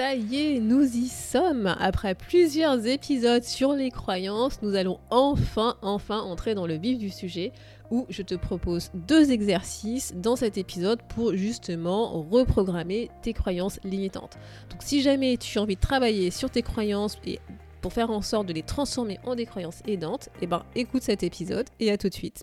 ça y est, nous y sommes. Après plusieurs épisodes sur les croyances, nous allons enfin, enfin entrer dans le vif du sujet où je te propose deux exercices dans cet épisode pour justement reprogrammer tes croyances limitantes. Donc si jamais tu as envie de travailler sur tes croyances et pour faire en sorte de les transformer en des croyances aidantes, eh ben écoute cet épisode et à tout de suite.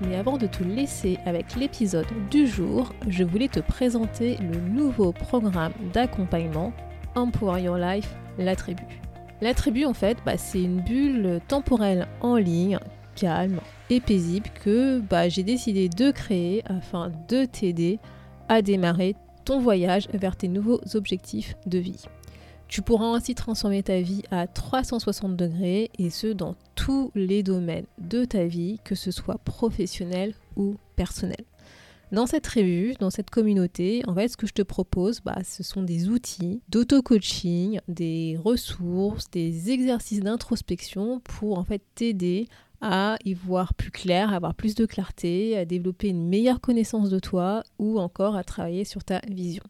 Mais avant de te laisser avec l'épisode du jour, je voulais te présenter le nouveau programme d'accompagnement Empower Your Life, la tribu. La tribu, en fait, bah, c'est une bulle temporelle en ligne, calme et paisible que bah, j'ai décidé de créer afin de t'aider à démarrer ton voyage vers tes nouveaux objectifs de vie. Tu pourras ainsi transformer ta vie à 360 degrés et ce dans tous les domaines de ta vie, que ce soit professionnel ou personnel. Dans cette revue, dans cette communauté, en fait, ce que je te propose, bah, ce sont des outils d'auto-coaching, des ressources, des exercices d'introspection pour en fait t'aider à y voir plus clair, à avoir plus de clarté, à développer une meilleure connaissance de toi ou encore à travailler sur ta vision.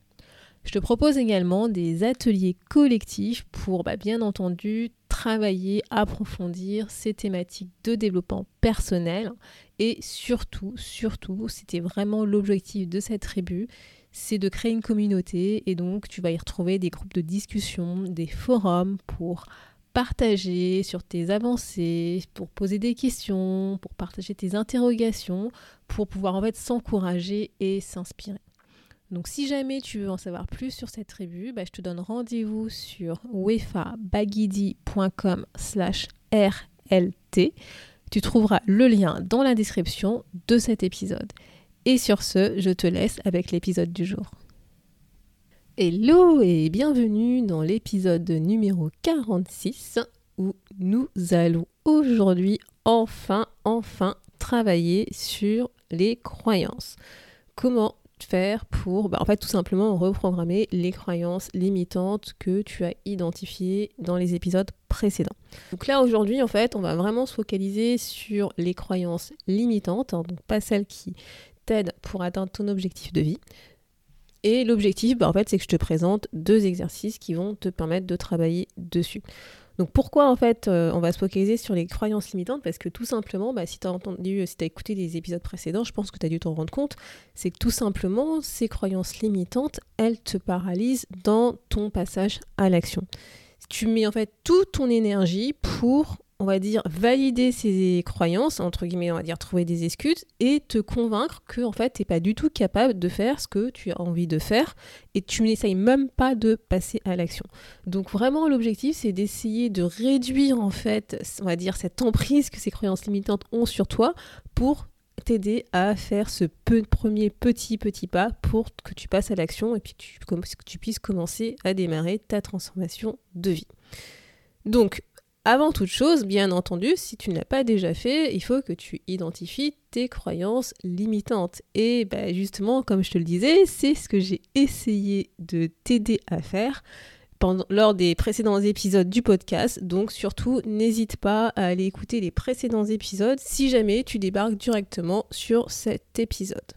Je te propose également des ateliers collectifs pour bah, bien entendu travailler, approfondir ces thématiques de développement personnel et surtout, surtout, c'était vraiment l'objectif de cette tribu, c'est de créer une communauté et donc tu vas y retrouver des groupes de discussion, des forums pour partager sur tes avancées, pour poser des questions, pour partager tes interrogations, pour pouvoir en fait s'encourager et s'inspirer. Donc si jamais tu veux en savoir plus sur cette tribu, bah, je te donne rendez-vous sur wefabagidi.com slash RLT. Tu trouveras le lien dans la description de cet épisode. Et sur ce, je te laisse avec l'épisode du jour. Hello et bienvenue dans l'épisode numéro 46 où nous allons aujourd'hui enfin, enfin travailler sur les croyances. Comment faire pour, bah, tout simplement reprogrammer les croyances limitantes que tu as identifiées dans les épisodes précédents. Donc là, aujourd'hui, en fait, on va vraiment se focaliser sur les croyances limitantes, hein, donc pas celles qui t'aident pour atteindre ton objectif de vie. Et l'objectif, bah, c'est que je te présente deux exercices qui vont te permettre de travailler dessus. Donc pourquoi en fait euh, on va se focaliser sur les croyances limitantes? Parce que tout simplement, bah, si tu as entendu, si tu as écouté des épisodes précédents, je pense que tu as dû t'en rendre compte, c'est que tout simplement ces croyances limitantes, elles te paralysent dans ton passage à l'action. Tu mets en fait toute ton énergie pour on va dire, valider ses croyances, entre guillemets, on va dire, trouver des excuses et te convaincre que, en fait, tu n'es pas du tout capable de faire ce que tu as envie de faire et tu n'essayes même pas de passer à l'action. Donc, vraiment, l'objectif, c'est d'essayer de réduire, en fait, on va dire, cette emprise que ces croyances limitantes ont sur toi pour t'aider à faire ce premier petit petit pas pour que tu passes à l'action et puis que tu puisses commencer à démarrer ta transformation de vie. Donc, avant toute chose, bien entendu, si tu ne l'as pas déjà fait, il faut que tu identifies tes croyances limitantes. Et bah, justement, comme je te le disais, c'est ce que j'ai essayé de t'aider à faire lors des précédents épisodes du podcast. Donc surtout, n'hésite pas à aller écouter les précédents épisodes si jamais tu débarques directement sur cet épisode.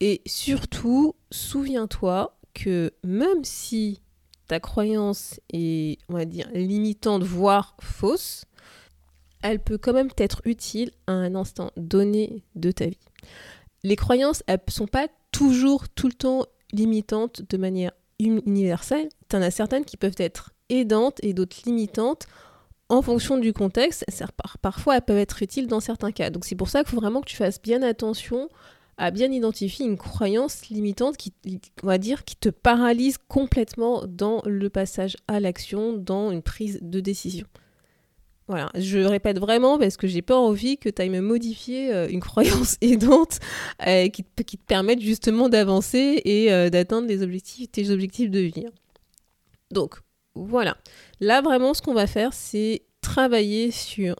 Et surtout, souviens-toi que même si ta croyance est, on va dire, limitante, voire fausse, elle peut quand même être utile à un instant donné de ta vie. Les croyances, elles ne sont pas toujours, tout le temps limitantes de manière universelle. Tu en as certaines qui peuvent être aidantes et d'autres limitantes en fonction du contexte. Parfois, elles peuvent être utiles dans certains cas. Donc c'est pour ça qu'il faut vraiment que tu fasses bien attention à bien identifier une croyance limitante qui, on va dire, qui te paralyse complètement dans le passage à l'action, dans une prise de décision. Voilà, je répète vraiment parce que j'ai pas envie que tu ailles me modifier euh, une croyance aidante euh, qui, te, permette justement d'avancer et euh, d'atteindre les tes objectifs de vie. Donc, voilà. Là, vraiment, ce qu'on va faire, c'est travailler sur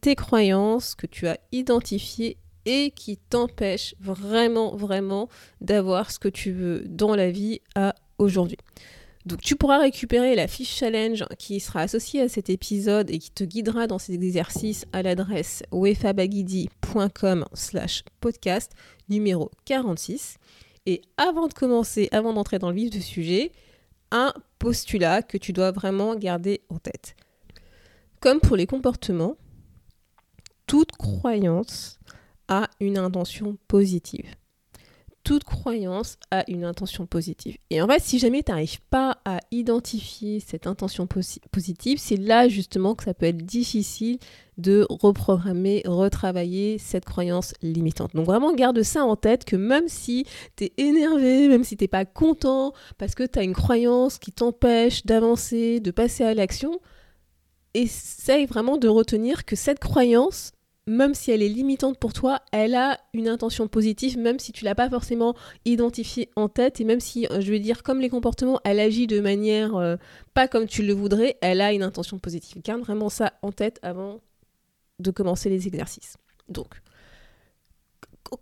tes croyances que tu as identifiées et qui t'empêchent vraiment, vraiment d'avoir ce que tu veux dans la vie à aujourd'hui. Donc tu pourras récupérer la fiche challenge qui sera associée à cet épisode et qui te guidera dans ces exercices à l'adresse wefabagidi.com slash podcast numéro 46. Et avant de commencer, avant d'entrer dans le vif du sujet, un postulat que tu dois vraiment garder en tête. Comme pour les comportements, toute croyance a une intention positive toute croyance a une intention positive. Et en fait, si jamais tu n'arrives pas à identifier cette intention positive, c'est là justement que ça peut être difficile de reprogrammer, retravailler cette croyance limitante. Donc vraiment, garde ça en tête que même si tu es énervé, même si tu n'es pas content, parce que tu as une croyance qui t'empêche d'avancer, de passer à l'action, essaye vraiment de retenir que cette croyance, même si elle est limitante pour toi, elle a une intention positive, même si tu l'as pas forcément identifiée en tête, et même si, euh, je vais dire, comme les comportements, elle agit de manière euh, pas comme tu le voudrais, elle a une intention positive. Garde vraiment ça en tête avant de commencer les exercices. Donc,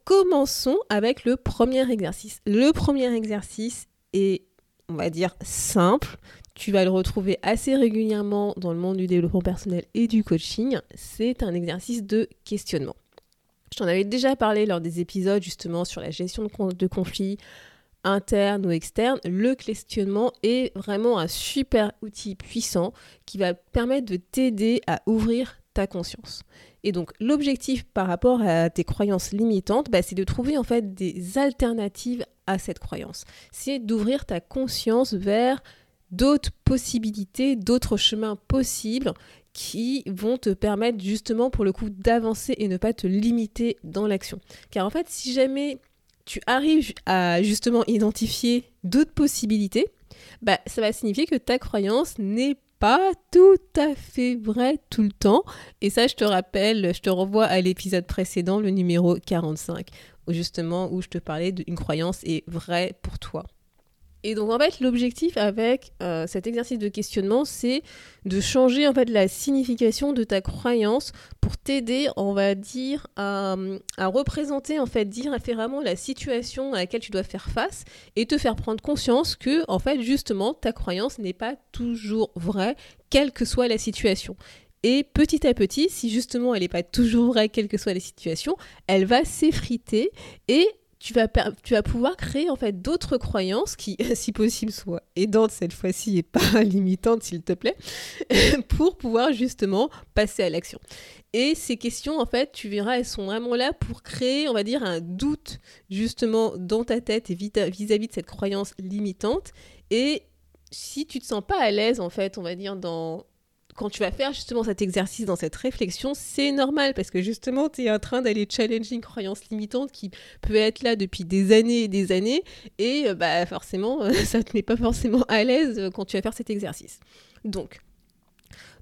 commençons avec le premier exercice. Le premier exercice est, on va dire, simple. Tu vas le retrouver assez régulièrement dans le monde du développement personnel et du coaching. C'est un exercice de questionnement. Je t'en avais déjà parlé lors des épisodes justement sur la gestion de, conflits internes ou externes. Le questionnement est vraiment un super outil puissant qui va permettre de t'aider à ouvrir ta conscience. Et donc l'objectif par rapport à tes croyances limitantes, bah, c'est de trouver en fait des alternatives à cette croyance. C'est d'ouvrir ta conscience vers d'autres possibilités, d'autres chemins possibles qui vont te permettre justement pour le coup d'avancer et ne pas te limiter dans l'action. Car en fait, si jamais tu arrives à justement identifier d'autres possibilités, bah, ça va signifier que ta croyance n'est pas tout à fait vraie tout le temps. Et ça, je te rappelle, je te renvoie à l'épisode précédent, le numéro 45, où justement où je te parlais d'une croyance est vraie pour toi. Et donc en fait l'objectif avec euh, cet exercice de questionnement c'est de changer en fait la signification de ta croyance pour t'aider on va dire à, représenter en fait différemment la situation à laquelle tu dois faire face et te faire prendre conscience que en fait justement ta croyance n'est pas toujours vraie quelle que soit la situation. Et petit à petit, si justement elle n'est pas toujours vraie, quelle que soit la situation, elle va s'effriter et tu vas, pouvoir créer en fait d'autres croyances qui, si possible, soient aidantes cette fois-ci et pas limitantes, s'il te plaît, pour pouvoir justement passer à l'action. Et ces questions, en fait, tu verras, elles sont vraiment là pour créer, on va dire, un doute justement dans ta tête et vis-à-vis de cette croyance limitante. Et si tu te sens pas à l'aise, en fait, on va dire, dans, quand tu vas faire justement cet exercice dans cette réflexion, c'est normal parce que justement, tu es en train d'aller challenger une croyance limitante qui peut être là depuis des années et des années et euh, bah forcément, euh, ça te met pas forcément à l'aise euh, quand tu vas faire cet exercice. Donc,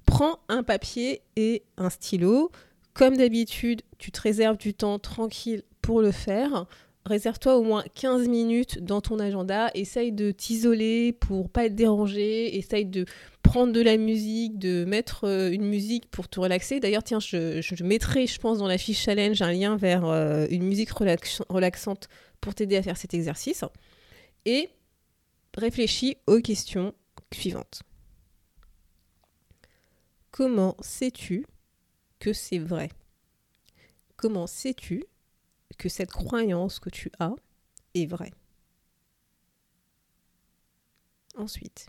prends un papier et un stylo. Comme d'habitude, tu te réserves du temps tranquille pour le faire réserve-toi au moins 15 minutes dans ton agenda, essaye de t'isoler pour pas être dérangé, essaye de prendre de la musique, de mettre euh, une musique pour te relaxer. D'ailleurs, tiens, je, mettrai, je pense, dans la fiche challenge un lien vers euh, une musique relaxante pour t'aider à faire cet exercice. Et réfléchis aux questions suivantes. Comment sais-tu que c'est vrai? Comment sais-tu que cette croyance que tu as est vraie. Ensuite,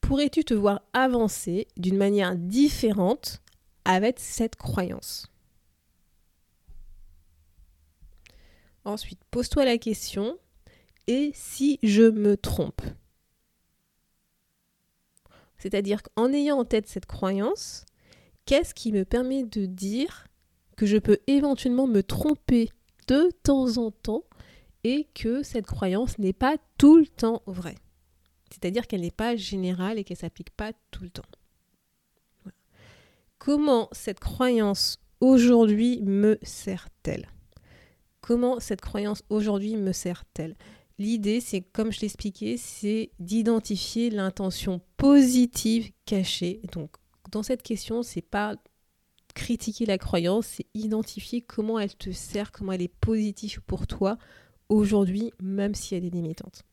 pourrais-tu te voir avancer d'une manière différente avec cette croyance? Ensuite, pose-toi la question, et si je me trompe? C'est-à-dire qu'en ayant en tête cette croyance, qu'est-ce qui me permet de dire que je peux éventuellement me tromper de temps en temps et que cette croyance n'est pas tout le temps vraie. C'est-à-dire qu'elle n'est pas générale et qu'elle ne s'applique pas tout le temps. comment cette croyance aujourd'hui me sert-elle? Comment cette croyance aujourd'hui me sert-elle? L'idée, c'est, comme je l'expliquais, c'est d'identifier l'intention positive cachée. Donc, dans cette question, c'est pas critiquer la croyance, c'est identifier comment elle te sert, comment elle est positive pour toi aujourd'hui, même si elle est limitante.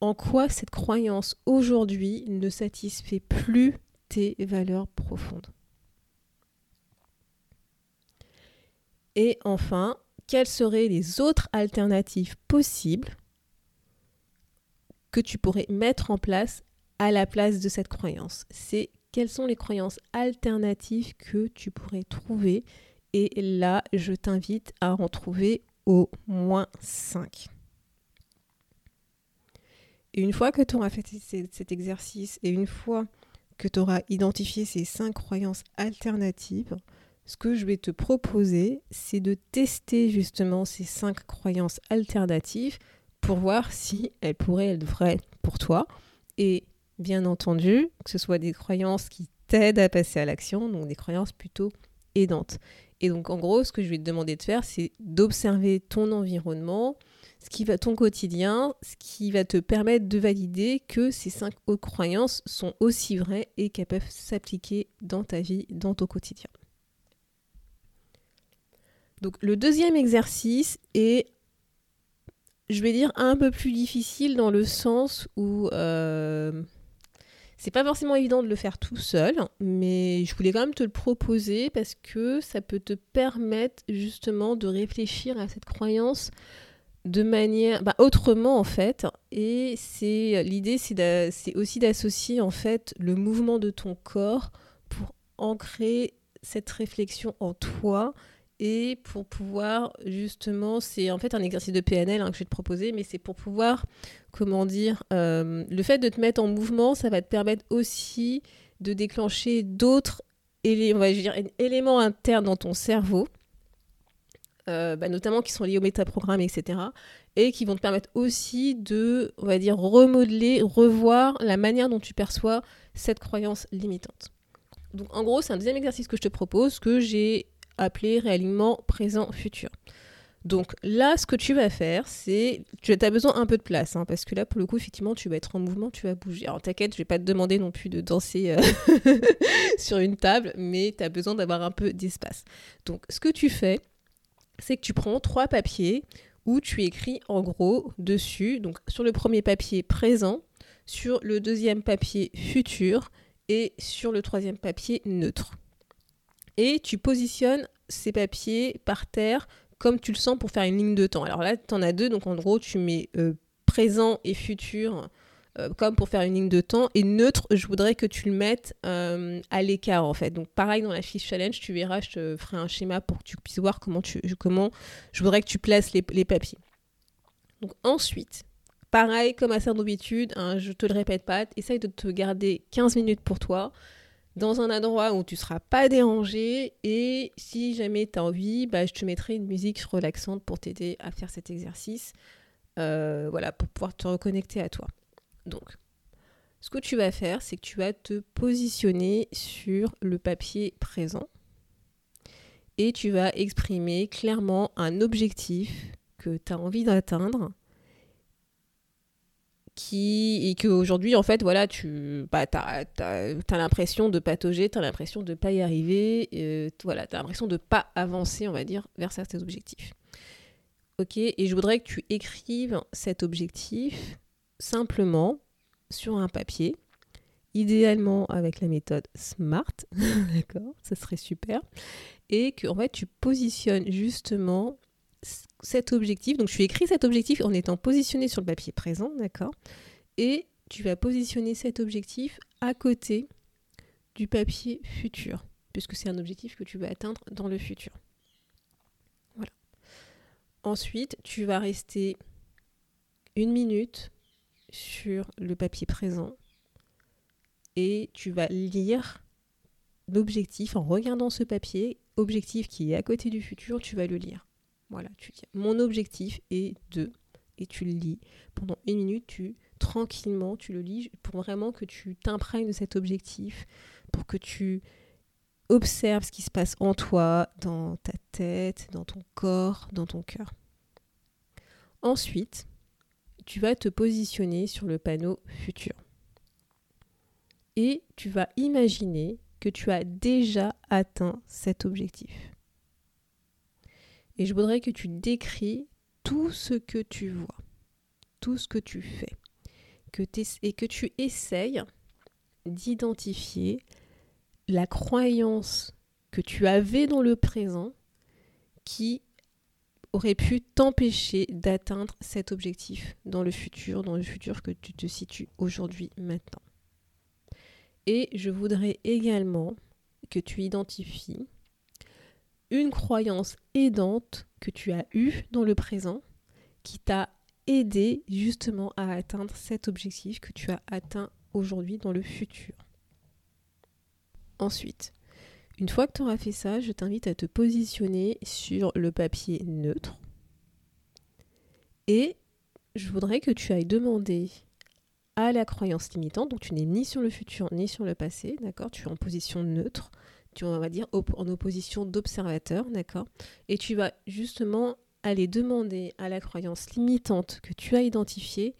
En quoi cette croyance aujourd'hui ne satisfait plus tes valeurs profondes? Et enfin, quelles seraient les autres alternatives possibles que tu pourrais mettre en place à la place de cette croyance? Quelles sont les croyances alternatives que tu pourrais trouver Et là, je t'invite à en trouver au moins 5. Et une fois que tu auras fait cet exercice et une fois que tu auras identifié ces cinq croyances alternatives, ce que je vais te proposer, c'est de tester justement ces cinq croyances alternatives pour voir si elles pourraient être vraies pour toi. Et bien entendu, que ce soit des croyances qui t'aident à passer à l'action, donc des croyances plutôt aidantes. Et donc en gros, ce que je vais te demander de faire, c'est d'observer ton environnement, ce qui va ton quotidien, ce qui va te permettre de valider que ces cinq autres croyances sont aussi vraies et qu'elles peuvent s'appliquer dans ta vie, dans ton quotidien. Donc le deuxième exercice est, je vais dire, un peu plus difficile dans le sens où euh, c'est pas forcément évident de le faire tout seul, mais je voulais quand même te le proposer parce que ça peut te permettre justement de réfléchir à cette croyance de manière bah, autrement en fait. Et c'est l'idée c'est aussi d'associer en fait le mouvement de ton corps pour ancrer cette réflexion en toi et pour pouvoir justement, c'est en fait un exercice de PNL hein, que je vais te proposer, mais c'est pour pouvoir, comment dire, euh, le fait de te mettre en mouvement, ça va te permettre aussi de déclencher d'autres éléments internes dans ton cerveau, euh, bah, notamment qui sont liés au métaprogramme, etc. Et qui vont te permettre aussi de, on va dire, remodeler, revoir la manière dont tu perçois cette croyance limitante. Donc en gros, c'est un deuxième exercice que je te propose, que j'ai appelé réellement présent futur. Donc là, ce que tu vas faire, c'est. Tu as besoin un peu de place, hein, parce que là, pour le coup, effectivement, tu vas être en mouvement, tu vas bouger. Alors t'inquiète, je vais pas te demander non plus de danser euh, sur une table, mais tu as besoin d'avoir un peu d'espace. Donc ce que tu fais, c'est que tu prends trois papiers où tu écris en gros dessus, donc sur le premier papier présent, sur le deuxième papier futur et sur le troisième papier neutre et tu positionnes ces papiers par terre comme tu le sens pour faire une ligne de temps. Alors là, tu en as deux, donc en gros, tu mets euh, présent et futur euh, comme pour faire une ligne de temps. Et neutre, je voudrais que tu le mettes euh, à l'écart en fait. Donc pareil dans la fiche challenge, tu verras, je te ferai un schéma pour que tu puisses voir comment, tu, je voudrais que tu places les, papiers. Donc ensuite, pareil comme à certaines d'habitude, hein, je te le répète pas, essaye de te garder 15 minutes pour toi dans un endroit où tu ne seras pas dérangé et si jamais tu as envie, bah, je te mettrai une musique relaxante pour t'aider à faire cet exercice, euh, voilà, pour pouvoir te reconnecter à toi. Donc, ce que tu vas faire, c'est que tu vas te positionner sur le papier présent et tu vas exprimer clairement un objectif que tu as envie d'atteindre qui et qu'aujourd'hui en fait voilà tu bah, as, l'impression de patauger tu as l'impression de pas y arriver euh, voilà tu as l'impression de pas avancer on va dire vers certains objectifs. Ok et je voudrais que tu écrives cet objectif simplement sur un papier idéalement avec la méthode SMART d'accord ça serait super et que fait tu positionnes justement cet objectif. Donc, tu écris cet objectif en étant positionné sur le papier présent, d'accord? Et tu vas positionner cet objectif à côté du papier futur, puisque c'est un objectif que tu vas atteindre dans le futur. Voilà. Ensuite, tu vas rester une minute sur le papier présent et tu vas lire l'objectif en regardant ce papier, objectif qui est à côté du futur, tu vas le lire. Voilà, tu dis mon objectif est de et tu le lis pendant une minute, tu tranquillement tu le lis pour vraiment que tu t'imprègnes de cet objectif, pour que tu observes ce qui se passe en toi, dans ta tête, dans ton corps, dans ton cœur. Ensuite, tu vas te positionner sur le panneau futur. Et tu vas imaginer que tu as déjà atteint cet objectif. Et je voudrais que tu décris tout ce que tu vois, tout ce que tu fais, et que tu essayes d'identifier la croyance que tu avais dans le présent qui aurait pu t'empêcher d'atteindre cet objectif dans le futur, dans le futur que tu te situes aujourd'hui, maintenant. Et je voudrais également que tu identifies une croyance aidante que tu as eue dans le présent qui t'a aidé justement à atteindre cet objectif que tu as atteint aujourd'hui dans le futur. Ensuite, une fois que tu auras fait ça, je t'invite à te positionner sur le papier neutre. Et je voudrais que tu ailles demander à la croyance limitante, donc tu n'es ni sur le futur ni sur le passé, d'accord? Tu es en position neutre, tu on va dire en opposition d'observateur, d'accord? Et tu vas justement aller demander à la croyance limitante que tu as identifiée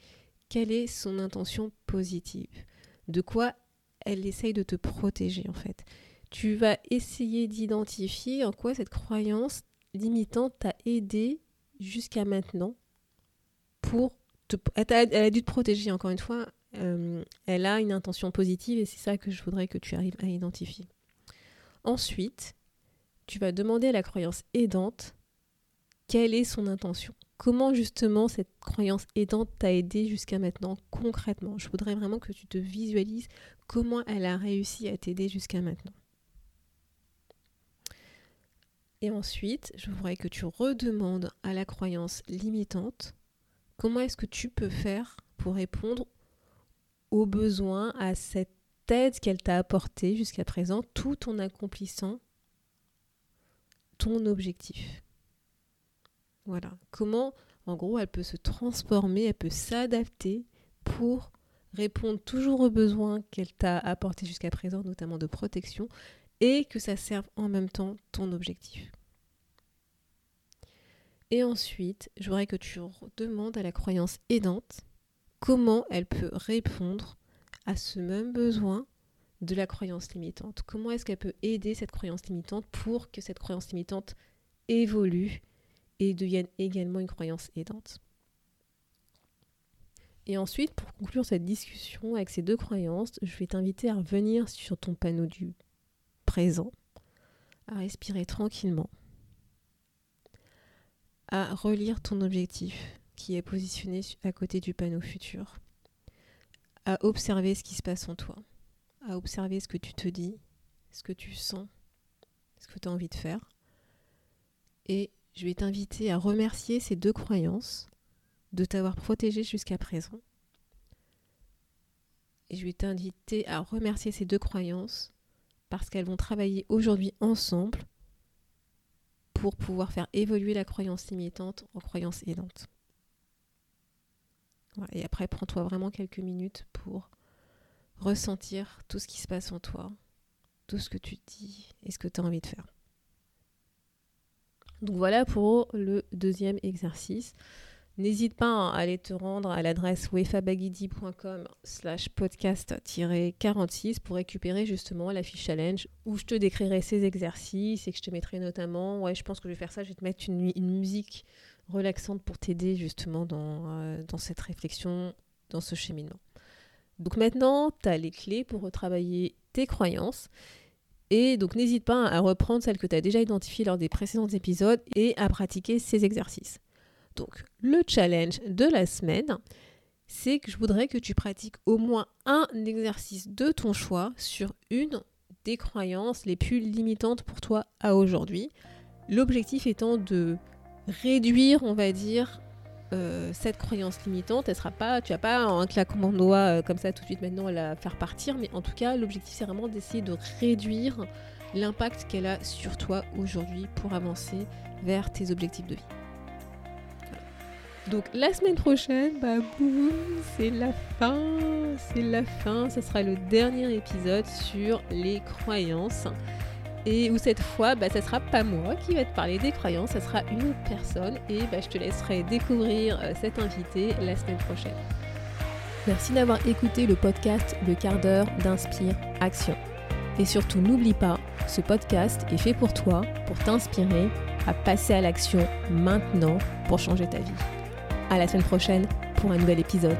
quelle est son intention positive, de quoi elle essaye de te protéger en fait. Tu vas essayer d'identifier en quoi cette croyance limitante t'a aidé jusqu'à maintenant pour te... Elle, a, dû te protéger encore une fois. Euh, elle a une intention positive et c'est ça que je voudrais que tu arrives à identifier. Ensuite, tu vas demander à la croyance aidante quelle est son intention. Comment justement cette croyance aidante t'a aidé jusqu'à maintenant concrètement? Je voudrais vraiment que tu te visualises comment elle a réussi à t'aider jusqu'à maintenant. Et ensuite, je voudrais que tu redemandes à la croyance limitante comment est-ce que tu peux faire pour répondre aux besoins, à cette aide qu'elle t'a apportée jusqu'à présent, tout en accomplissant ton objectif. Voilà. Comment, en gros, elle peut se transformer, elle peut s'adapter pour répondre toujours aux besoins qu'elle t'a apportés jusqu'à présent, notamment de protection, et que ça serve en même temps ton objectif. Et ensuite, je voudrais que tu demandes à la croyance aidante comment elle peut répondre à ce même besoin de la croyance limitante. Comment est-ce qu'elle peut aider cette croyance limitante pour que cette croyance limitante évolue et devienne également une croyance aidante? Et ensuite, pour conclure cette discussion avec ces deux croyances, je vais t'inviter à revenir sur ton panneau du présent, à respirer tranquillement, à relire ton objectif qui est positionné à côté du panneau futur, à observer ce qui se passe en toi, à observer ce que tu te dis, ce que tu sens, ce que tu as envie de faire, et je vais t'inviter à remercier ces deux croyances de t'avoir protégé jusqu'à présent. Et je vais t'inviter à remercier ces deux croyances parce qu'elles vont travailler aujourd'hui ensemble pour pouvoir faire évoluer la croyance limitante en croyance aidante. Et après, prends-toi vraiment quelques minutes pour ressentir tout ce qui se passe en toi, tout ce que tu dis et ce que tu as envie de faire. Donc voilà pour le deuxième exercice. N'hésite pas à aller te rendre à l'adresse wefabagidi.com slash podcast-46 pour récupérer justement la fiche challenge où je te décrirai ces exercices et que je te mettrai notamment, ouais je pense que je vais faire ça, je vais te mettre une, musique relaxante pour t'aider justement dans, euh, dans cette réflexion, dans ce cheminement. Donc maintenant, tu as les clés pour retravailler tes croyances et donc n'hésite pas à reprendre celles que tu as déjà identifiées lors des précédents épisodes et à pratiquer ces exercices. Donc le challenge de la semaine, c'est que je voudrais que tu pratiques au moins un exercice de ton choix sur une des croyances les plus limitantes pour toi à aujourd'hui. L'objectif étant de réduire, on va dire, euh, cette croyance limitante, elle sera pas, tu vas pas un claquement de doigts euh, comme ça tout de suite maintenant la faire partir, mais en tout cas l'objectif c'est vraiment d'essayer de réduire l'impact qu'elle a sur toi aujourd'hui pour avancer vers tes objectifs de vie. Donc la semaine prochaine, bah boum, c'est la fin, c'est la fin, ce sera le dernier épisode sur les croyances. Et où cette fois, bah, ça sera pas moi qui va te parler des croyances, ça sera une autre personne. Et bah, je te laisserai découvrir euh, cet invité la semaine prochaine. Merci d'avoir écouté le podcast Le quart d'heure d'Inspire Action. Et surtout, n'oublie pas, ce podcast est fait pour toi, pour t'inspirer à passer à l'action maintenant pour changer ta vie. À la semaine prochaine pour un nouvel épisode.